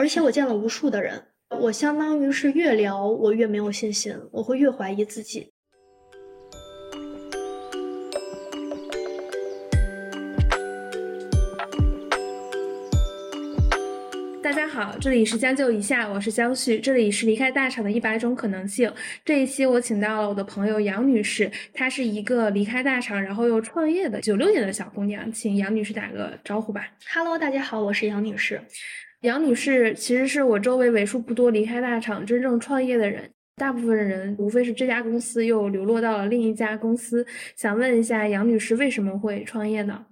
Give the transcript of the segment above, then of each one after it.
而且我见了无数的人，我相当于是越聊我越没有信心，我会越怀疑自己。大家好，这里是将就一下，我是江旭，这里是离开大厂的一百种可能性。这一期我请到了我的朋友杨女士，她是一个离开大厂然后又创业的九六年的小姑娘，请杨女士打个招呼吧。Hello，大家好，我是杨女士。杨女士其实是我周围为数不多离开大厂真正创业的人，大部分人无非是这家公司又流落到了另一家公司。想问一下杨女士为什么会创业呢？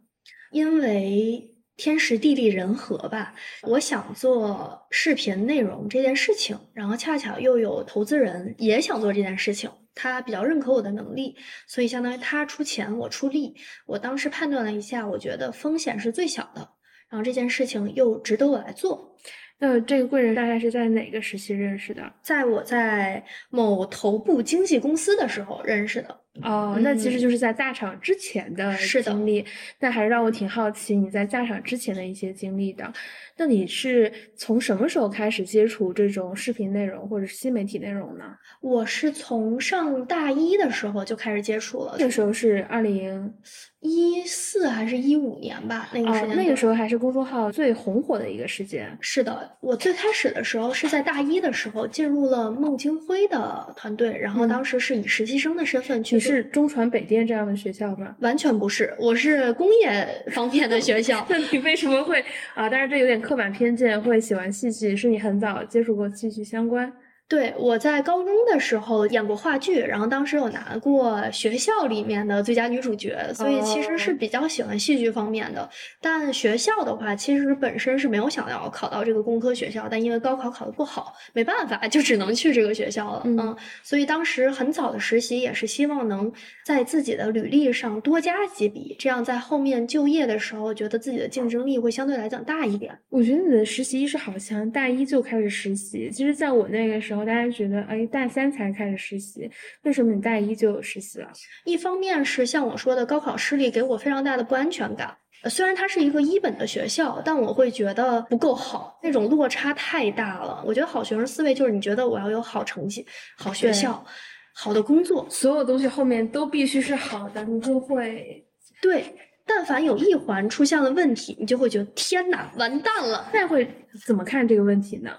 因为。天时地利人和吧，我想做视频内容这件事情，然后恰巧又有投资人也想做这件事情，他比较认可我的能力，所以相当于他出钱，我出力。我当时判断了一下，我觉得风险是最小的，然后这件事情又值得我来做。那这个贵人大概是在哪个时期认识的？在我在某头部经纪公司的时候认识的。哦，那其实就是在大厂之前的经历，那还是让我挺好奇你在大厂之前的一些经历的。那你是从什么时候开始接触这种视频内容或者是新媒体内容呢？我是从上大一的时候就开始接触了，那时候是二零一四还是一五年吧？那个时间，那个时候还是公众号最红火的一个时间。是的，我最开始的时候是在大一的时候进入了孟京辉的团队，然后当时是以实习生的身份去。你是中传北电这样的学校吗？完全不是，我是工业方面的学校。那你为什么会啊？但是这有点刻板偏见，会喜欢戏剧？是你很早接触过戏剧相关？对，我在高中的时候演过话剧，然后当时有拿过学校里面的最佳女主角，所以其实是比较喜欢戏剧方面的。但学校的话，其实本身是没有想要考到这个工科学校，但因为高考考得不好，没办法，就只能去这个学校了。嗯，所以当时很早的实习也是希望能在自己的履历上多加几笔，这样在后面就业的时候，觉得自己的竞争力会相对来讲大一点。我觉得你的实习意识好强，大一就开始实习。其实，在我那个时候。大家觉得，哎，大三才开始实习，为什么你大一就有实习了？一方面是像我说的，高考失利给我非常大的不安全感。虽然它是一个一本的学校，但我会觉得不够好，那种落差太大了。我觉得好学生思维就是你觉得我要有好成绩、好学校、好的工作，所有东西后面都必须是好的，你就会对。但凡有一环出现了问题，你就会觉得天哪，完蛋了。那会怎么看这个问题呢？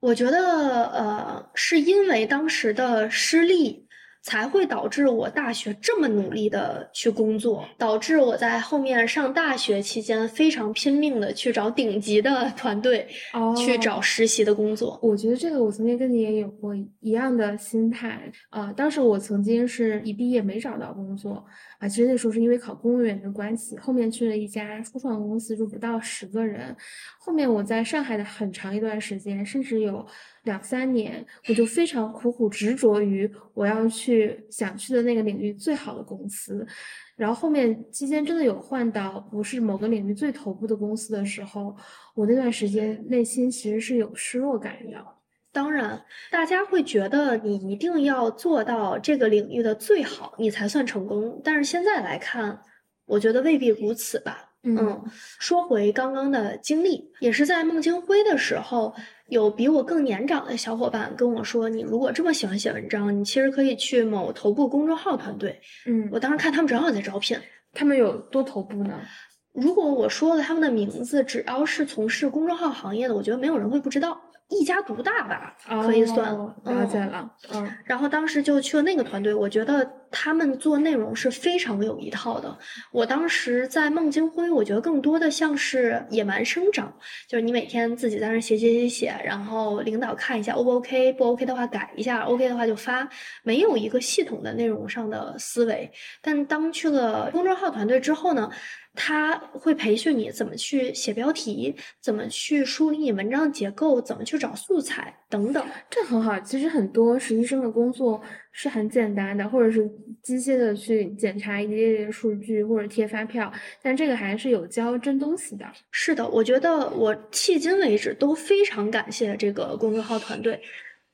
我觉得，呃，是因为当时的失利。才会导致我大学这么努力的去工作，导致我在后面上大学期间非常拼命的去找顶级的 团队，去找实习的工作。我觉得这个我曾经跟你也有过一样的心态啊。当时我曾经是一毕业没找到工作啊，其实那时候是因为考公务员的关系，后面去了一家初创公司，就不到十个人。后面我在上海的很长一段时间，甚至有。两三年，我就非常苦苦执着于我要去想去的那个领域最好的公司，然后后面期间真的有换到不是某个领域最头部的公司的时候，我那段时间内心其实是有失落感的。当然，大家会觉得你一定要做到这个领域的最好，你才算成功。但是现在来看，我觉得未必如此吧。嗯，说回刚刚的经历，也是在孟京辉的时候，有比我更年长的小伙伴跟我说：“你如果这么喜欢写文章，你其实可以去某头部公众号团队。”嗯，我当时看他们正好在招聘，他们有多头部呢？如果我说了他们的名字，只要是从事公众号行业的，我觉得没有人会不知道。一家独大吧，可以算了解了。嗯，然后当时就去了那个团队，我觉得他们做内容是非常有一套的。我当时在孟京辉，我觉得更多的像是野蛮生长，就是你每天自己在那写写写写，然后领导看一下 O 不 OK，不 OK 的话改一下，OK 的话就发，没有一个系统的内容上的思维。但当去了公众号团队之后呢？他会培训你怎么去写标题，怎么去梳理你文章的结构，怎么去找素材等等。这很好。其实很多实习生的工作是很简单的，或者是机械的去检查一列列数据或者贴发票，但这个还是有教真东西的。是的，我觉得我迄今为止都非常感谢这个公众号团队。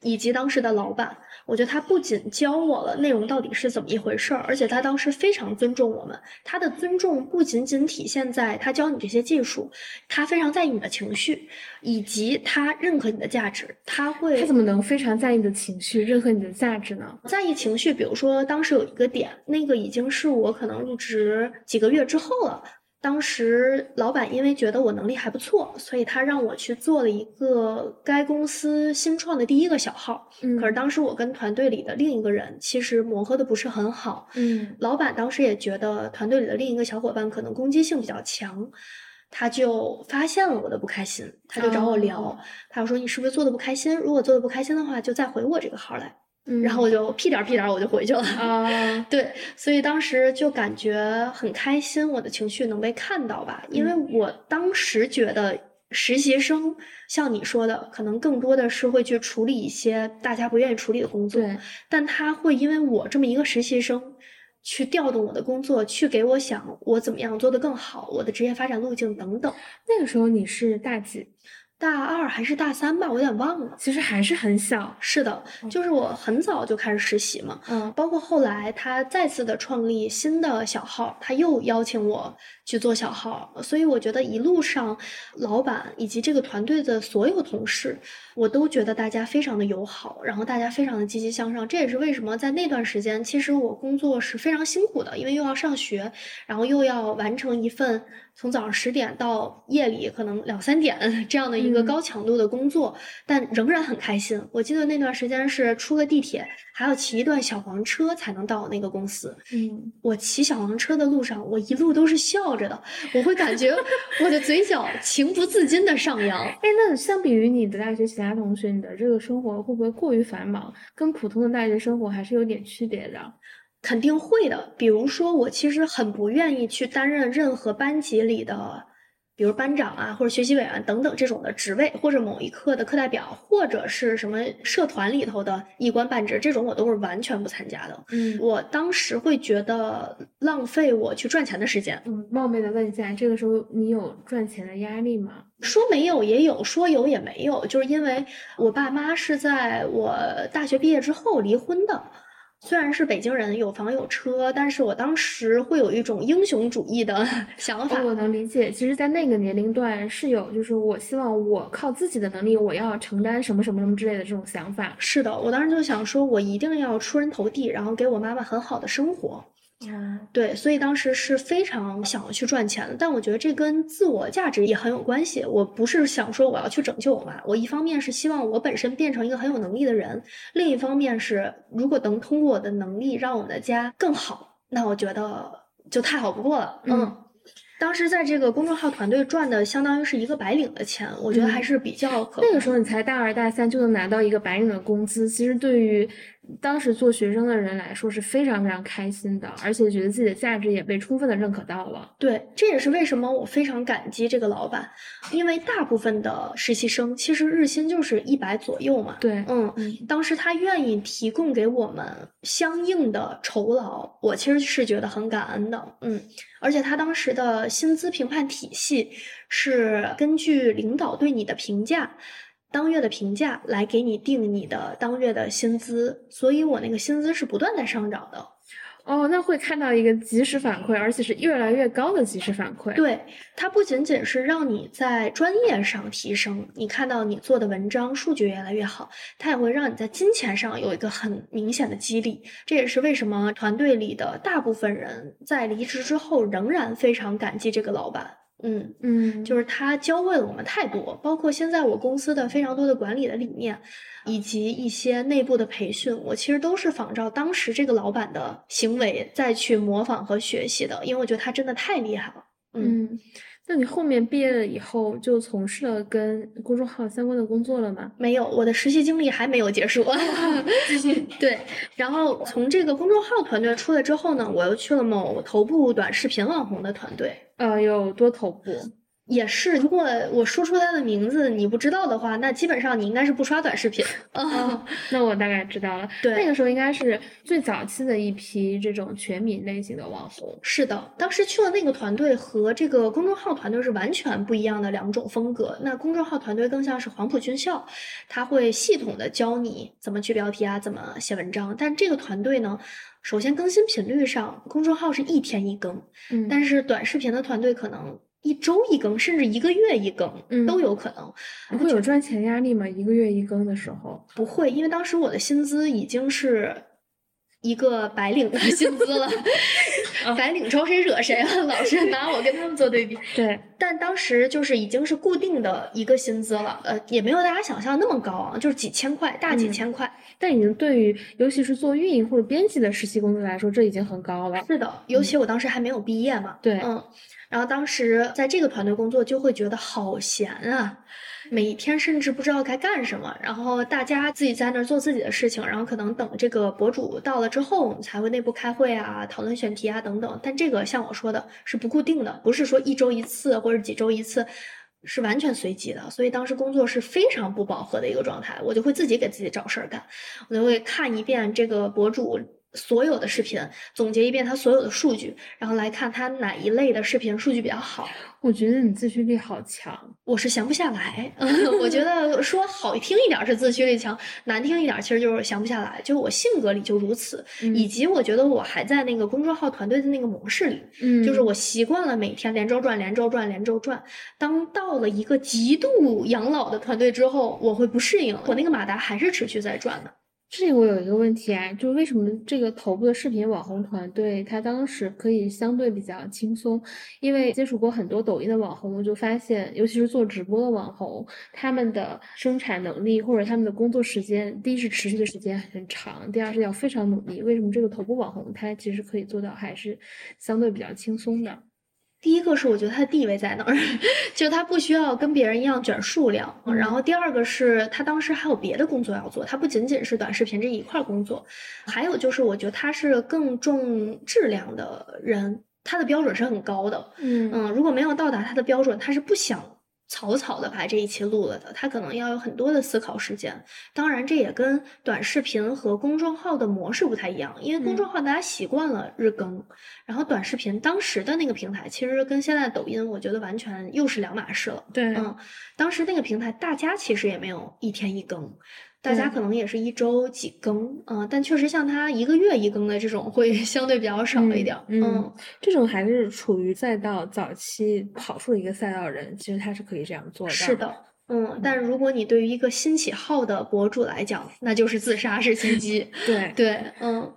以及当时的老板，我觉得他不仅教我了内容到底是怎么一回事儿，而且他当时非常尊重我们。他的尊重不仅仅体现在他教你这些技术，他非常在意你的情绪，以及他认可你的价值。他会他怎么能非常在意你的情绪，认可你的价值呢？在意情绪，比如说当时有一个点，那个已经是我可能入职几个月之后了。当时老板因为觉得我能力还不错，所以他让我去做了一个该公司新创的第一个小号。嗯，可是当时我跟团队里的另一个人其实磨合的不是很好。嗯，老板当时也觉得团队里的另一个小伙伴可能攻击性比较强，他就发现了我的不开心，他就找我聊，哦他就说你是不是做的不开心？如果做的不开心的话，就再回我这个号来。嗯然后我就屁颠儿屁颠儿我就回去了。啊，对，所以当时就感觉很开心，我的情绪能被看到吧？因为嗯我当时觉得实习生像你说的，可能更多的是会去处理一些大家不愿意处理的工作，但他会因为我这么一个实习生。去调动我的工作，去给我想我怎么样做得更好，我的职业发展路径等等。那个时候你是大几？大二还是大三吧，我有点忘了。其实还是很小。是的，就是我很早就开始实习嘛，嗯包括后来他再次的创立新的小号，他又邀请我去做小号，所以我觉得一路上老板以及这个团队的所有同事，我都觉得大家非常的友好，然后大家非常的积极向上。这也是为什么在那段时间，其实我工作是非常辛苦的，因为又要上学，然后又要完成一份从早上十点到夜里可能两三点这样的一个嗯高强度的工作，但仍然很开心。我记得那段时间是出了地铁，还要骑一段小黄车才能到那个公司。嗯，我骑小黄车的路上，我一路都是笑着的，我会感觉 我的嘴角情不自禁的上扬。哎，那相比于你的大学其他同学，你的这个生活会不会过于繁忙？跟普通的大学生活还是有点区别的。肯定会的。比如说，我其实很不愿意去担任任何班级里的，比如班长啊，或者学习委员等等这种的职位，或者某一课的课代表，或者是什么社团里头的一官半职，这种我都是完全不参加的。嗯我当时会觉得浪费我去赚钱的时间。嗯，冒昧的问一下，这个时候你有赚钱的压力吗？说没有也有，说有也没有，就是因为我爸妈是在我大学毕业之后离婚的。虽然是北京人，有房有车，但是我当时会有一种英雄主义的 想法。哦，我能理解。其实，在那个年龄段是有，就是我希望我靠自己的能力，我要承担什么什么什么之类的这种想法。是的，我当时就想说，我一定要出人头地，然后给我妈妈很好的生活。哦，对，所以当时是非常想要去赚钱的，但我觉得这跟自我价值也很有关系。我不是想说我要去拯救我妈，我一方面是希望我本身变成一个很有能力的人，另一方面是如果能通过我的能力让我们的家更好，那我觉得就太好不过了。嗯当时在这个公众号团队赚的相当于是一个白领的钱，我觉得还嗯是比较可那个时候你才大二大三就能拿到一个白领的工资，其实对于当时做学生的人来说是非常非常开心的，而且觉得自己的价值也被充分的认可到了。对，这也是为什么我非常感激这个老板，因为大部分的实习生其实日薪就是一百左右嘛。对，嗯，嗯当时他愿意提供给我们相应的酬劳，我其实是觉得很感恩的。嗯，而且他当时的薪资评判体系是根据领导对你的评价。当月的评价来给你定你的当月的薪资，所以我那个薪资是不断在上涨的。哦，那会看到一个及时反馈，而且是越来越高的及时反馈。对，它不仅仅是让你在专业上提升，你看到你做的文章数据越来越好，它也会让你在金钱上有一个很明显的激励。这也是为什么团队里的大部分人在离职之后仍然非常感激这个老板。嗯，嗯，就是他教会了我们太多，包括现在我公司的非常多的管理的理念，以及一些内部的培训，我其实都是仿照当时这个老板的行为再去模仿和学习的，因为我觉得他真的太厉害了。嗯。嗯，那你后面毕业了以后就从事了跟公众号相关的工作了吗？没有，我的实习经历还没有结束。对，然后从这个公众号团队出来之后呢，我又去了某头部短视频网红的团队。呃，有多头部？也是，如果我说出他的名字你不知道的话，那基本上你应该是不刷短视频。啊，那我大概知道了。对那个时候应该是最早期的一批这种全民类型的网红。是的，当时去了那个团队和这个公众号团队是完全不一样的两种风格。那公众号团队更像是黄埔军校，他会系统的教你怎么去标题啊，怎么写文章。但这个团队呢，首先更新频率上，公众号是一天一更，嗯，但是短视频的团队可能一周一更，甚至一个月一更嗯都有可能。不会有赚钱压力吗？一个月一更的时候。不会，因为当时我的薪资已经是一个白领的 薪资了，白领招谁惹谁了？老是拿我跟他们做对比。对，但当时就是已经是固定的一个薪资了，呃，也没有大家想象那么高啊，就是几千块，大几嗯千块。但已经对于尤其是做运营或者编辑的实习工作来说，这已经很高了。是的，尤其我当时还没有毕业嘛。对嗯，然后当时在这个团队工作，就会觉得好闲啊。每一天甚至不知道该干什么，然后大家自己在那儿做自己的事情，然后可能等这个博主到了之后，我们才会内部开会啊、讨论选题啊等等。但这个像我说的是不固定的，不是说一周一次或者几周一次，是完全随机的。所以当时工作是非常不饱和的一个状态，我就会自己给自己找事儿干，我就会看一遍这个博主。所有的视频，总结一遍它所有的数据，然后来看它哪一类的视频数据比较好。我觉得你自驱力好强。我是闲不下来，我觉得说好听一点儿是自驱力强，难听一点儿其实就是闲不下来。就我性格里就如此，嗯以及我觉得我还在那个公众号团队的那个模式里，嗯就是我习惯了每天连轴转、连轴转、连轴转。当到了一个极度养老的团队之后，我会不适应，我那个马达还是持续在转的。这里我有一个问题啊，就是为什么这个头部的视频网红团队，他当时可以相对比较轻松？因为接触过很多抖音的网红，我就发现，尤其是做直播的网红，他们的生产能力或者他们的工作时间，第一是持续的时间很长，第二是要非常努力。为什么这个头部网红他其实可以做到还是相对比较轻松的？第一个是我觉得他的地位在那儿，就他不需要跟别人一样卷数量。嗯然后第二个是他当时还有别的工作要做，他不仅仅是短视频这一块儿工作，还有就是我觉得他是更重质量的人，他的标准是很高的。嗯嗯，如果没有到达他的标准，他是不想草草的把这一期录了的，他可能要有很多的思考时间。当然，这也跟短视频和公众号的模式不太一样，因为公众号大家习惯了日更，然后短视频当时的那个平台其实跟现在抖音，我觉得完全又是两码事了。对，嗯，当时那个平台大家其实也没有一天一更。大家可能也是一周几更，嗯、但确实像他一个月一更的这种会 相对比较少一点儿，嗯嗯这种还是处于赛道早期跑出了一个赛道人，其实他是可以这样做的。是的，嗯，但如果你对于一个新起号的博主来讲，那就是自杀式心机。对，对，嗯，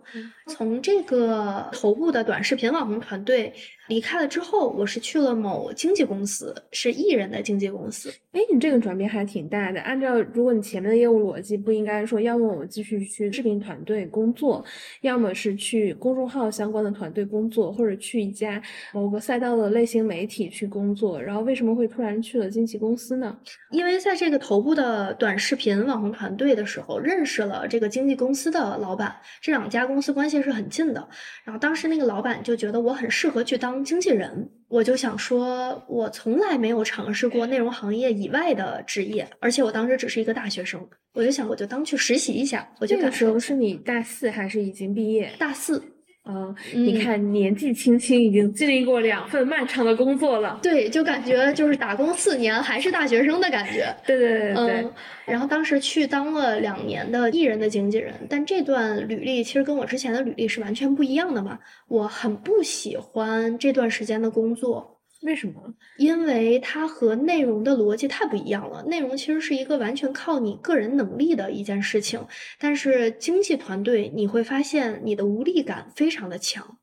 从这个头部的短视频网红团队离开了之后，我是去了某经纪公司，是艺人的经纪公司。哎，你这个转变还挺大的。按照如果你前面的业务逻辑，不应该说，要么我继续去视频团队工作，要么是去公众号相关的团队工作，或者去一家某个赛道的类型媒体去工作。然后为什么会突然去了经纪公司呢？因为在这个头部的短视频网红团队的时候，认识了这个经纪公司的老板，这两家公司关系是很近的。然后当时那个老板就觉得我很适合去当经纪人，我就想说，我从来没有尝试过内容行业以外的职业，而且我当时只是一个大学生，我就想我就当去实习一下，我就那个时候是你大四还是已经毕业？大四。啊、你嗯看年纪轻轻已经经历过两份漫长的工作了。对，就感觉就是打工四年还是大学生的感觉。对对对对对，嗯，然后当时去当了两年的艺人的经纪人，但这段履历其实跟我之前的履历是完全不一样的嘛。我很不喜欢这段时间的工作，为什么？因为它和内容的逻辑太不一样了。内容其实是一个完全靠你个人能力的一件事情，但是经济团队你会发现你的无力感非常的强。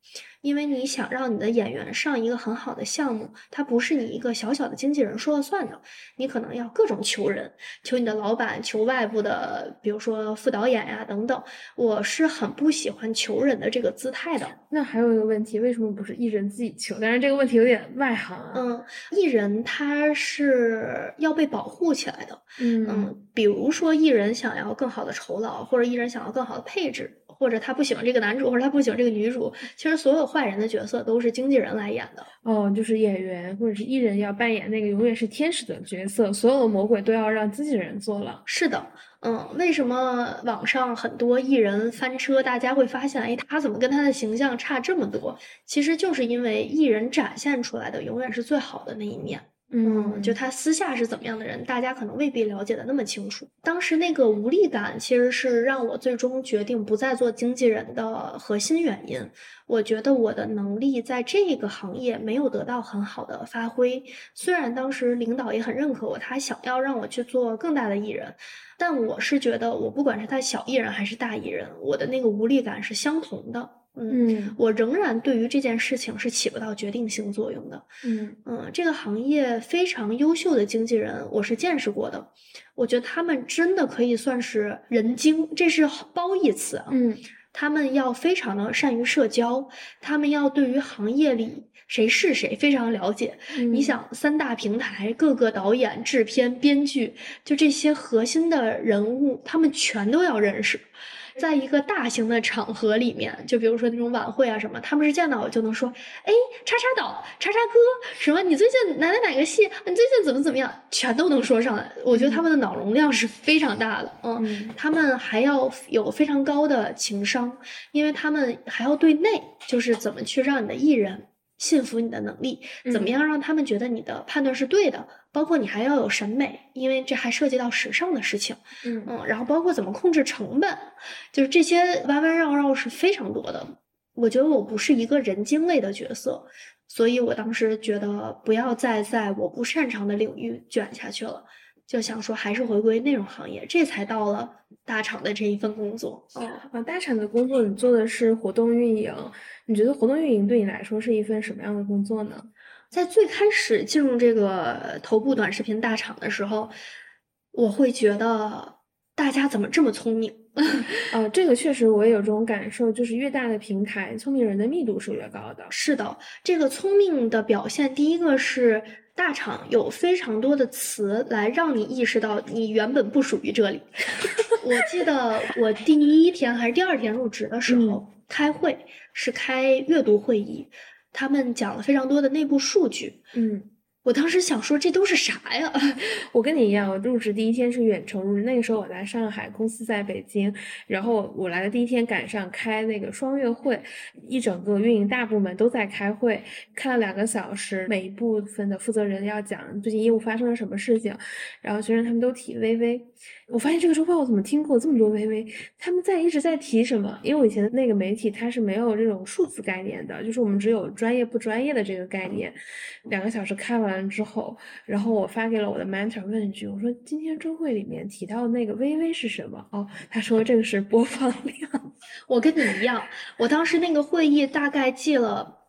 因为你想让你的演员上一个很好的项目，它不是你一个小小的经纪人说了算的，你可能要各种求人，求你的老板，求外部的，比如说副导演呀、等等。我是很不喜欢求人的这个姿态的。那还有一个问题，为什么不是艺人自己求？但是这个问题有点外行啊。嗯，艺人他是要被保护起来的。嗯嗯，比如说艺人想要更好的酬劳，或者艺人想要更好的配置，或者他不喜欢这个男主，或者他不喜欢这个女主。其实所有坏人的角色都是经纪人来演的。哦，就是演员或者是艺人要扮演那个永远是天使的角色，所有的魔鬼都要让经纪人做了。是的，嗯，为什么网上很多艺人翻车，大家会发现，哎，他怎么跟他的形象差这么多？其实就是因为艺人展现出来的永远是最好的那一面。嗯，就他私下是怎么样的人，大家可能未必了解的那么清楚。当时那个无力感，其实是让我最终决定不再做经纪人的核心原因。我觉得我的能力在这个行业没有得到很好的发挥。虽然当时领导也很认可我，他想要让我去做更大的艺人，但我是觉得我不管是他小艺人还是大艺人，我的那个无力感是相同的。嗯，我仍然对于这件事情是起不到决定性作用的。嗯嗯，这个行业非常优秀的经纪人，我是见识过的。我觉得他们真的可以算是人精，这是褒义词啊。嗯，他们要非常的善于社交，他们要对于行业里谁是谁非常了解。你想，三大平台各个导演、制片、编剧，就这些核心的人物，他们全都要认识。在一个大型的场合里面，就比如说那种晚会啊什么，他们是见到我就能说，哎，叉叉导，叉叉哥，什么你最近哪哪哪个戏，你最近怎么怎么样，全都能说上来。我觉得他们的脑容量是非常大的，嗯，他们还要有非常高的情商，因为他们还要对内，就是怎么去让你的艺人。信服你的能力，怎么样让他们觉得你的判断是对的？包括你还要有审美，因为这还涉及到时尚的事情。嗯嗯，然后包括怎么控制成本，就是这些弯弯绕绕是非常多的。我觉得我不是一个人精类的角色，所以我当时觉得不要再在我不擅长的领域卷下去了，就想说还是回归内容行业，这才到了大厂的这一份工作。哦啊，大厂的工作你做的是活动运营。你觉得活动运营对你来说是一份什么样的工作呢？在最开始进入这个头部短视频大厂的时候，我会觉得大家怎么这么聪明？呃，这个确实我也有这种感受，就是越大的平台，聪明人的密度是越高的。是的，这个聪明的表现，第一个是大厂有非常多的词来让你意识到你原本不属于这里。我记得我第一天还是第二天入职的时候。开会是开阅读会议，他们讲了非常多的内部数据。嗯，我当时想说这都是啥呀？我跟你一样，我入职第一天是远程入职，那个时候我在上海，公司在北京。然后我来的第一天赶上开那个双月会，一整个运营大部门都在开会，开了两个小时，每一部分的负责人要讲最近业务发生了什么事情，然后学生他们都提微微。我发现这个周报我怎么听过这么多微微？他们在一直在提什么？因为我以前的那个媒体它是没有这种数字概念的，就是我们只有专业不专业的这个概念。两个小时开完之后，然后我发给了我的 mentor 问一句，我说今天周会里面提到的那个微微是什么？哦，他说这个是播放量。我跟你一样，我当时那个会议大概记了。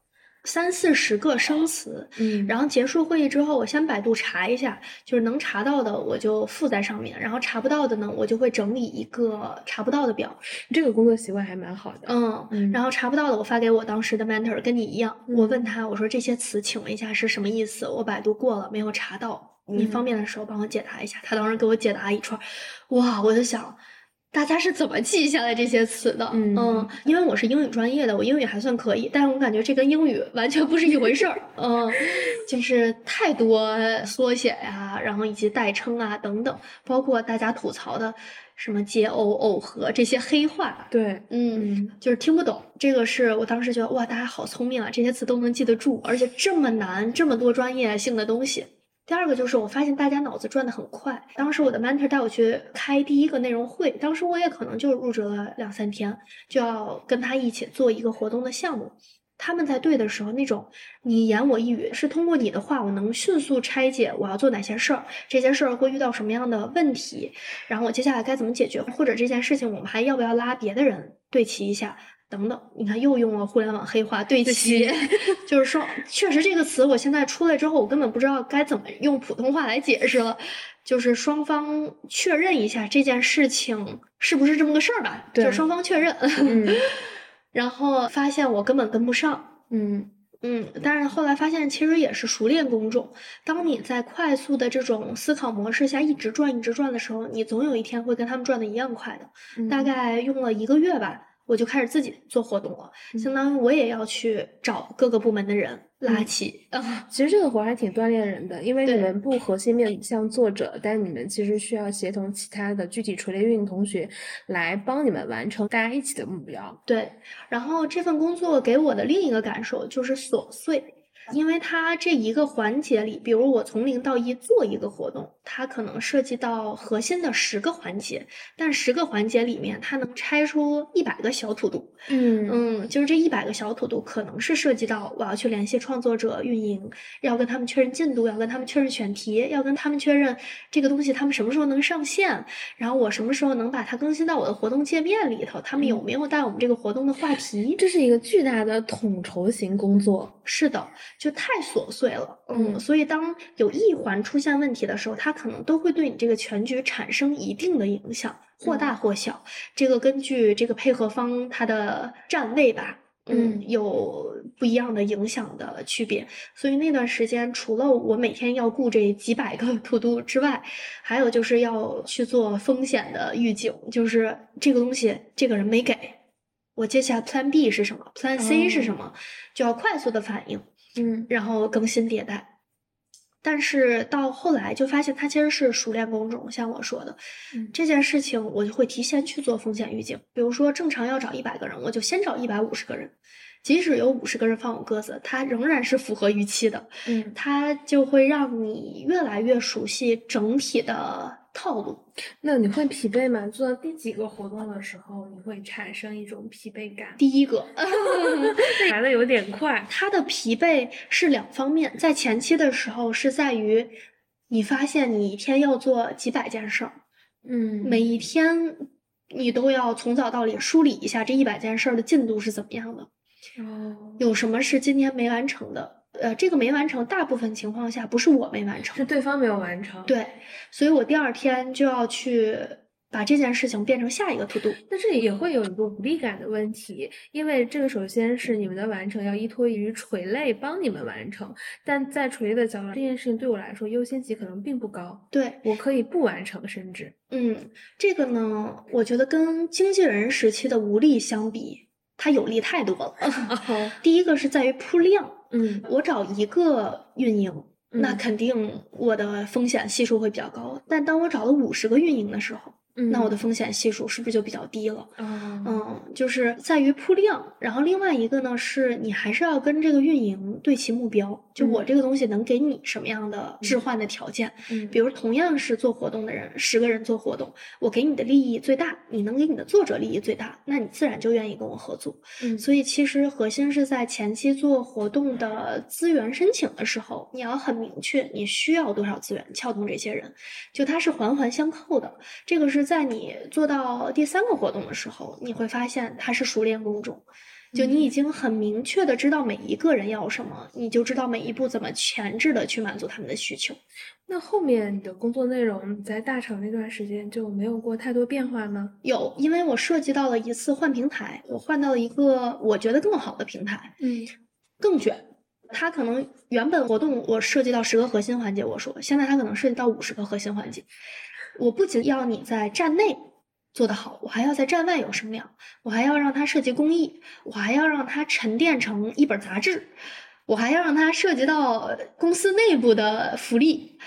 三四十个生词，嗯，然后结束会议之后，我先百度查一下，就是能查到的我就附在上面，然后查不到的呢，我就会整理一个查不到的表。这个工作习惯还蛮好的，嗯，然后查不到的我发给我当时的 mentor，跟你一样，我问他，我说这些词，请问一下是什么意思？我百度过了，没有查到，你方便的时候帮我解答一下。他当时给我解答一串，哇，我就想。大家是怎么记下来这些词的？嗯，因为我是英语专业的，我英语还算可以，但是我感觉这跟英语完全不是一回事儿。嗯，就是太多缩写呀，然后以及代称啊等等，包括大家吐槽的什么结耦耦合这些黑话。对，嗯，就是听不懂。这个是我当时觉得哇，大家好聪明啊，这些词都能记得住，而且这么难，这么多专业性的东西。第二个就是我发现大家脑子转的很快。当时我的 mentor 带我去开第一个内容会，当时我也可能就入职了两三天，就要跟他一起做一个活动的项目。他们在对的时候，那种你言我一语，是通过你的话，我能迅速拆解我要做哪些事儿，这些事儿会遇到什么样的问题，然后我接下来该怎么解决，或者这件事情我们还要不要拉别的人对齐一下。等等，你看又用了互联网黑话对齐，就是说，确实这个词我现在出来之后，我根本不知道该怎么用普通话来解释了。就是双方确认一下这件事情是不是这么个事儿吧，就双方确认。然后发现我根本跟不上，嗯嗯，但是后来发现其实也是熟练工种。当你在快速的这种思考模式下一直转一直转的时候，你总有一天会跟他们转的一样快的。大概用了一个月吧。我就开始自己做活动了，相当于我也要去找各个部门的人拉起。啊，其实这个活还挺锻炼人的，因为你们不核心面向作者，但你们其实需要协同其他的具体垂类运营同学来帮你们完成大家一起的目标。对。然后这份工作给我的另一个感受就是琐碎。因为它这一个环节里，比如我从零到一做一个活动，它可能涉及到核心的十个环节，但十个环节里面，它能拆出一百个小土度。嗯嗯，就是这一百个小土度，可能是涉及到我要去联系创作者、运营，要跟他们确认进度，要跟他们确认选题，要跟他们确认这个东西他们什么时候能上线，然后我什么时候能把它更新到我的活动界面里头，他们有没有带我们这个活动的话题？这是一个巨大的统筹型工作。是的，就太琐碎了，嗯所以当有一环出现问题的时候，它可能都会对你这个全局产生一定的影响，或大或小。这个根据这个配合方它的站位吧，嗯有不一样的影响的区别。所以那段时间，除了我每天要顾这几百个 to do 之外，还有就是要去做风险的预警，就是这个东西这个人没给。我接下来 Plan B 是什么？Plan C 是什么？就要快速的反应。嗯然后更新迭代。但是到后来就发现它其实是熟练工种，像我说的，嗯这件事情我就会提前去做风险预警。比如说正常要找一百个人，我就先找一百五十个人，即使有五十个人放我鸽子，它仍然是符合预期的。嗯，它就会让你越来越熟悉整体的套路。那你会疲惫吗？做到第几个活动的时候，你会产生一种疲惫感？第一个，来的有点快。他的疲惫是两方面，在前期的时候是在于你发现你一天要做几百件事儿，嗯每一天你都要从早到晚梳理一下这一百件事儿的进度是怎么样的，哦，有什么是今天没完成的。呃，这个没完成，大部分情况下不是我没完成是，对方没有完成。，对，所以我第二天就要去把这件事情变成下一个 to do。但这里也会有一个无力感的问题，因为这个首先是你们的完成要依托于垂类帮你们完成，但在垂类的角度，这件事情对我来说优先级可能并不高，对，我可以不完成，甚至。嗯，这个呢，我觉得跟经纪人时期的无力相比，它有利太多了。哦，第一个是在于铺量，嗯我找一个运营，那嗯肯定我的风险系数会比较高。但当我找了五十个运营的时候，嗯，那我的风险系数是不是就比较低了？哦，嗯，就是在于铺量，然后另外一个呢，是你还是要跟这个运营对齐目标，就我嗯这个东西能给你什么样的置换的条件。嗯，比如同样是做活动的人，十个人做活动，我给你的利益最大，你能给你的作者利益最大，那你自然就愿意跟我合作。嗯，所以其实核心是在前期做活动的资源申请的时候，你要很明确你需要多少资源撬动这些人，就它是环环相扣的。这个是在你做到第三个活动的时候，你会发现它是熟练工种。就你已经很明确的知道每一个人要什么，你就知道每一步怎么前置的去满足他们的需求。那后面你的工作内容在大厂那段时间就没有过太多变化吗？有，因为我涉及到了一次换平台，我换到了一个我觉得更好的平台，嗯更卷。它可能原本活动我涉及到十个核心环节，我说现在它可能涉及到五十个核心环节。我不仅要你在站内做得好，我还要在站外有声量，我还要让它涉及公益，我还要让它沉淀成一本杂志，我还要让它涉及到公司内部的福利，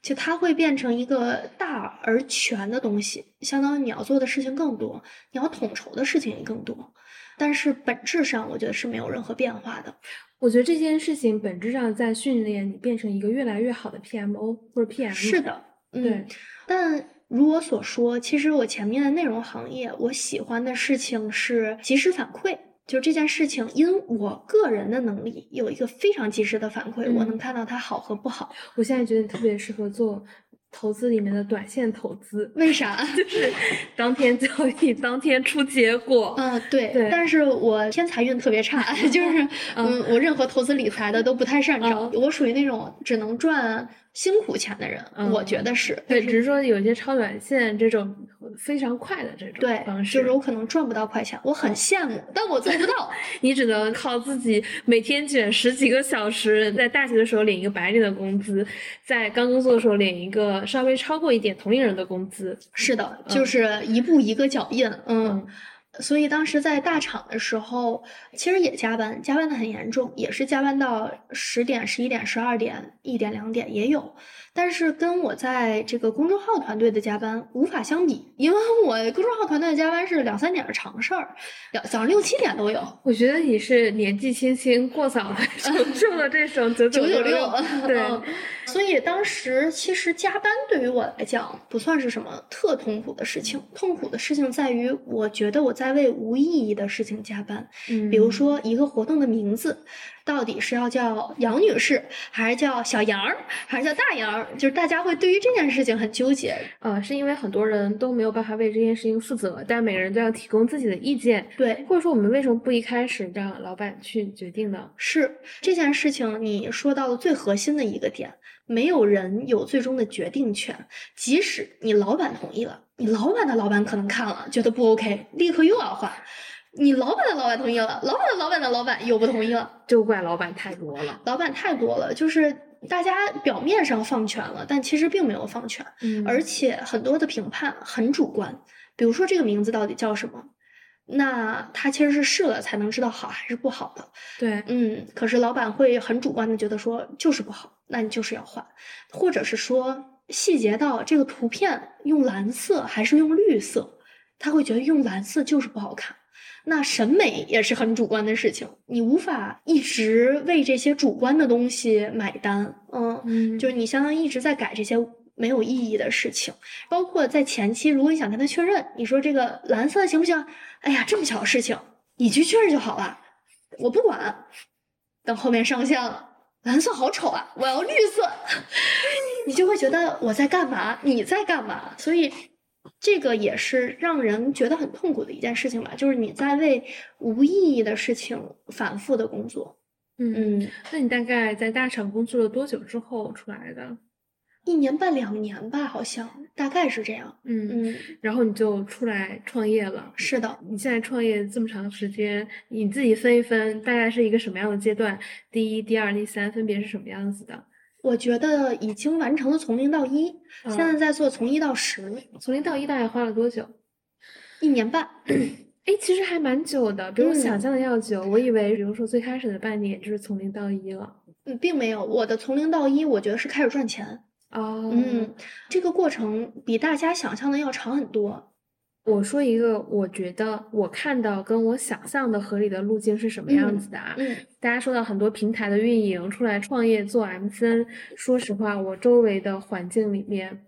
就它会变成一个大而全的东西，相当于你要做的事情更多，你要统筹的事情也更多，但是本质上我觉得是没有任何变化的。我觉得这件事情本质上在训练你变成一个越来越好的 PMO 或者 PM。是，的，嗯对，但如我所说，其实我前面的内容行业，我喜欢的事情是及时反馈。就这件事情，因我个人的能力有一个非常及时的反馈，我嗯能看到它好和不好。我现在觉得你特别适合做投资里面的短线投资，为啥？就是当天交易当天出结果。嗯，对，对但是我偏财运特别差，就是嗯，我任何投资理财的都不太擅长，我属于那种只能赚辛苦钱的人，嗯我觉得是。对，只是说有些超短线这种非常快的这种对方，式，就是我可能赚不到快钱，我很羡慕，但我做不到。你只能靠自己每天卷十几个小时，在大学的时候领一个白领的工资，在刚工作的时候领一个稍微超过一点同龄人的工资。是的，嗯就是一步一个脚印，嗯。所以当时在大厂的时候，其实也加班，加班的很严重，也是加班到十点、十一点、十二点、一点、两点也有。但是跟我在这个公众号团队的加班无法相比，因为我公众号团队的加班是两三点是常事儿，两早上六七点都有。我觉得你是年纪轻轻过早的 承受了这种九九九六，对。所以当时其实加班对于我来讲不算是什么特痛苦的事情，痛苦的事情在于我觉得我在为无意义的事情加班，嗯，比如说一个活动的名字。到底是要叫杨女士，还是叫小杨，还是叫大杨？就是大家会对于这件事情很纠结。呃，是因为很多人都没有办法为这件事情负责，但每个人都要提供自己的意见。对，或者说我们为什么不一开始让老板去决定呢？是这件事情你说到了最核心的一个点，没有人有最终的决定权。即使你老板同意了，你老板的老板可能看了觉得不 OK，立刻又要换。你老板的老板同意了，老板的老板的老板又不同意了，就怪老板太多了。老板太多了，就是大家表面上放权了，但其实并没有放权。嗯，而且很多的评判很主观，比如说这个名字到底叫什么，那他其实是试了才能知道好还是不好的。对，嗯，可是老板会很主观的觉得说就是不好，那你就是要换，或者是说细节到这个图片用蓝色还是用绿色，他会觉得用蓝色就是不好看。那审美也是很主观的事情，你无法一直为这些主观的东西买单，嗯，就是你相当于一直在改这些没有意义的事情，包括在前期，如果你想跟他确认，你说这个蓝色行不行？哎呀，这么小的事情，你去确认就好了，我不管。等后面上线了，蓝色好丑啊，我要绿色，你就会觉得我在干嘛？你在干嘛？所以。这个也是让人觉得很痛苦的一件事情吧，就是你在为无意义的事情反复的工作。嗯，那你大概在大厂工作了多久之后出来的？一年半两年吧，好像大概是这样。嗯嗯，然后你就出来创业了。是的，你现在创业这么长时间，你自己分一分，大概是一个什么样的阶段？第一、第二、第三分别是什么样子的？我觉得已经完成了从零到一，现在在做从一到十。从零到一大概花了多久？一年半。哎，其实还蛮久的，比我想象的要久。我以为，比如说最开始的半年就是从零到一了。嗯，并没有。我的从零到一，我觉得是开始赚钱。哦。嗯，这个过程比大家想象的要长很多。我说一个，我觉得我看到跟我想象的合理的路径是什么样子的啊？嗯，大家说到很多平台的运营出来创业做 MCN，说实话，我周围的环境里面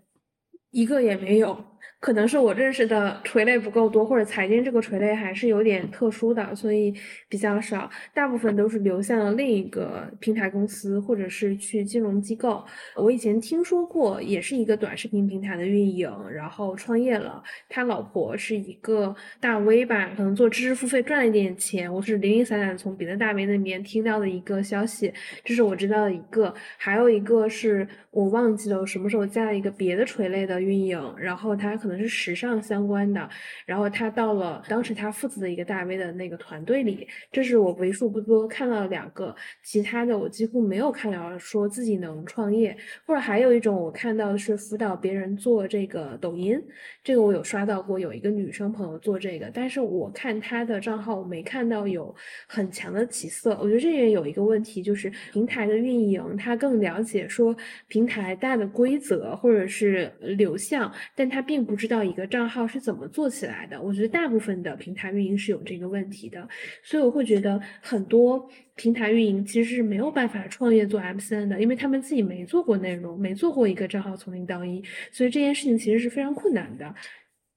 一个也没有。可能是我认识的垂类不够多，或者财经这个垂类还是有点特殊的，所以比较少。大部分都是流向了另一个平台公司，或者是去金融机构。我以前听说过，也是一个短视频平台的运营，然后创业了。他老婆是一个大 V 吧，可能做知识付费赚了一点钱。我是零零散散从别的大 V 那边听到的一个消息，这是我知道的一个。还有一个是我忘记了我什么时候加了一个别的垂类的运营，然后他可能。可能是时尚相关的，然后他到了当时他负责的一个大 V 的那个团队里，这是我为数不多看到两个，其他的我几乎没有看到说自己能创业，或者还有一种我看到的是辅导别人做这个抖音，这个我有刷到过，有一个女生朋友做这个，但是我看她的账号我没看到有很强的起色，我觉得这也有一个问题，就是平台的运营他更了解说平台大的规则或者是流向，但他并不。知道一个账号是怎么做起来的，我觉得大部分的平台运营是有这个问题的，所以我会觉得很多平台运营其实是没有办法创业做 MCN 的，因为他们自己没做过内容，没做过一个账号从零到一，所以这件事情其实是非常困难的。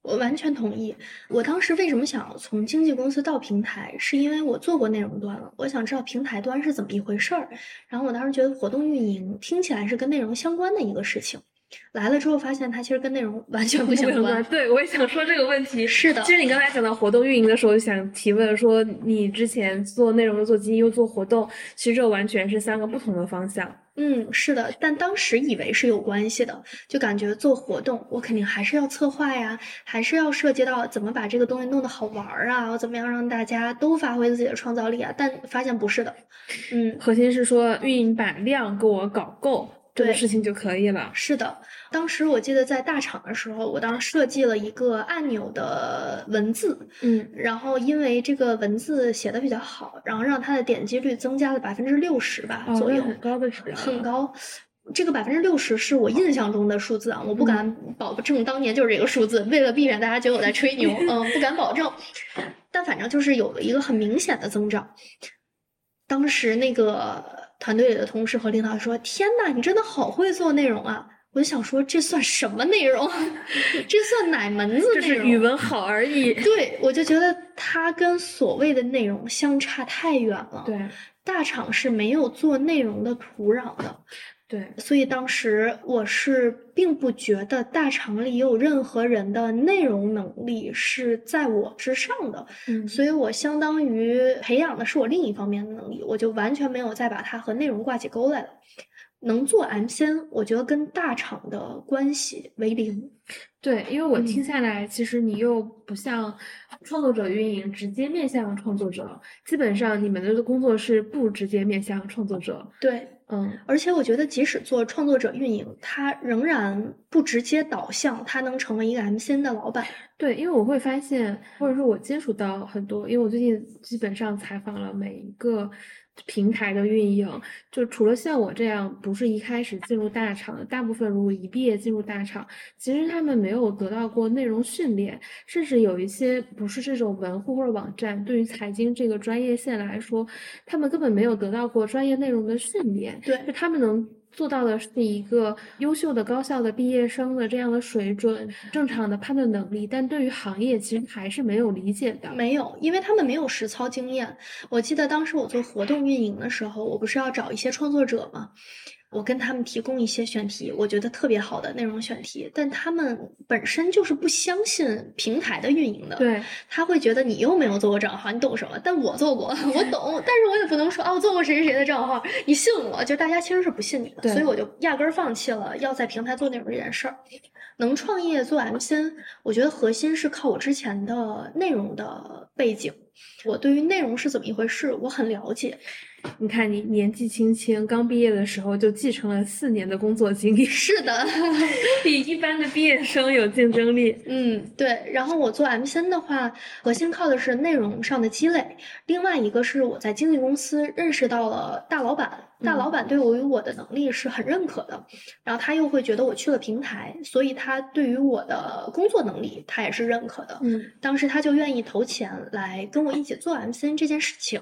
我完全同意。我当时为什么想要从经纪公司到平台，是因为我做过内容端了，我想知道平台端是怎么一回事儿。然后我当时觉得活动运营听起来是跟内容相关的一个事情。来了之后，发现它其实跟内容完全不相关。对，我也想说这个问题。是的，其实你刚才讲到活动运营的时候，就想提问说，你之前做内容又做基因又做活动，其实这完全是三个不同的方向。嗯，是的，但当时以为是有关系的，就感觉做活动，我肯定还是要策划呀，还是要涉及到怎么把这个东西弄得好玩儿啊，我怎么样让大家都发挥自己的创造力啊？但发现不是的。嗯，核心是说运营把量给我搞够。这个事情就可以了。是的，当时我记得在大厂的时候，我当时设计了一个按钮的文字，嗯，然后因为这个文字写的比较好，然后让它的点击率增加了百分之六十吧左右，很高的质量，很高。这个百分之六十是我印象中的数字啊，我不敢保证当年就是这个数字，为了避免大家觉得我在吹牛，嗯，不敢保证。但反正就是有了一个很明显的增长。当时那个团队里的同事和领导说：“天呐，你真的好会做内容啊！”我就想说，这算什么内容？这算哪门子内容？语文好而已。对，我就觉得它跟所谓的内容相差太远了。对，大厂是没有做内容的土壤的。对，所以当时我是并不觉得大厂里有任何人的内容能力是在我之上的，嗯，所以我相当于培养的是我另一方面的能力，我就完全没有再把它和内容挂起钩来了。能做 MCN，，我觉得跟大厂的关系为零。对，因为我听下来，其实你又不像创作者运营直接面向创作者，基本上你们的工作是不直接面向创作者。对。嗯，而且我觉得，即使做创作者运营，他仍然不直接导向他能成为一个 MCN 的老板。对，因为我会发现，或者说我接触到很多，因为我最近基本上采访了每一个。平台的运营，就除了像我这样不是一开始进入大厂的，大部分如果一毕业进入大厂，其实他们没有得到过内容训练，甚至有一些不是这种门户或者网站，对于财经这个专业线来说，他们根本没有得到过专业内容的训练，对，就他们能。做到的是一个优秀的高校的毕业生的这样的水准，正常的判断能力，但对于行业其实还是没有理解的。没有，因为他们没有实操经验。我记得当时我做活动运营的时候，我不是要找一些创作者吗？我跟他们提供一些选题，我觉得特别好的内容选题，但他们本身就是不相信平台的运营的。对，他会觉得你又没有做过账号，你懂什么？但我做过，我懂，但是我也不能说啊，我做过谁谁谁的账号，你信我？就大家其实是不信你的，所以我就压根儿放弃了要在平台做内容这件事儿。能创业做 MCN，，我觉得核心是靠我之前的内容的背景，我对于内容是怎么一回事，我很了解。你看，你年纪轻轻，刚毕业的时候就继承了四年的工作经历，是的，比一般的毕业生有竞争力。嗯，对。然后我做 M C N 的话，核心靠的是内容上的积累。另外一个是我在经纪公司认识到了大老板，大老板对我与我的能力是很认可的。然后他又会觉得我去了平台，所以他对于我的工作能力他也是认可的。嗯，当时他就愿意投钱来跟我一起做 MCN 这件事情。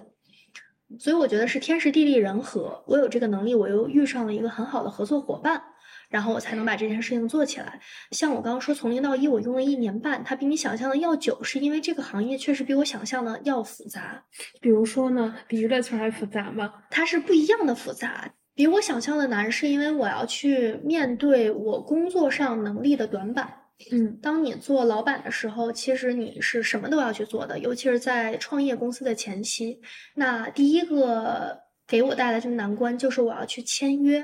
所以我觉得是天时地利人和，我有这个能力，我又遇上了一个很好的合作伙伴，然后我才能把这件事情做起来。像我刚刚说，从零到一，我用了一年半，它比你想象的要久，是因为这个行业确实比我想象的要复杂。比如说呢，比娱乐圈还复杂吗？它是不一样的复杂，比我想象的难，是因为我要去面对我工作上能力的短板。嗯，当你做老板的时候，其实你是什么都要去做的，尤其是在创业公司的前期。那第一个给我带来的难关就是我要去签约，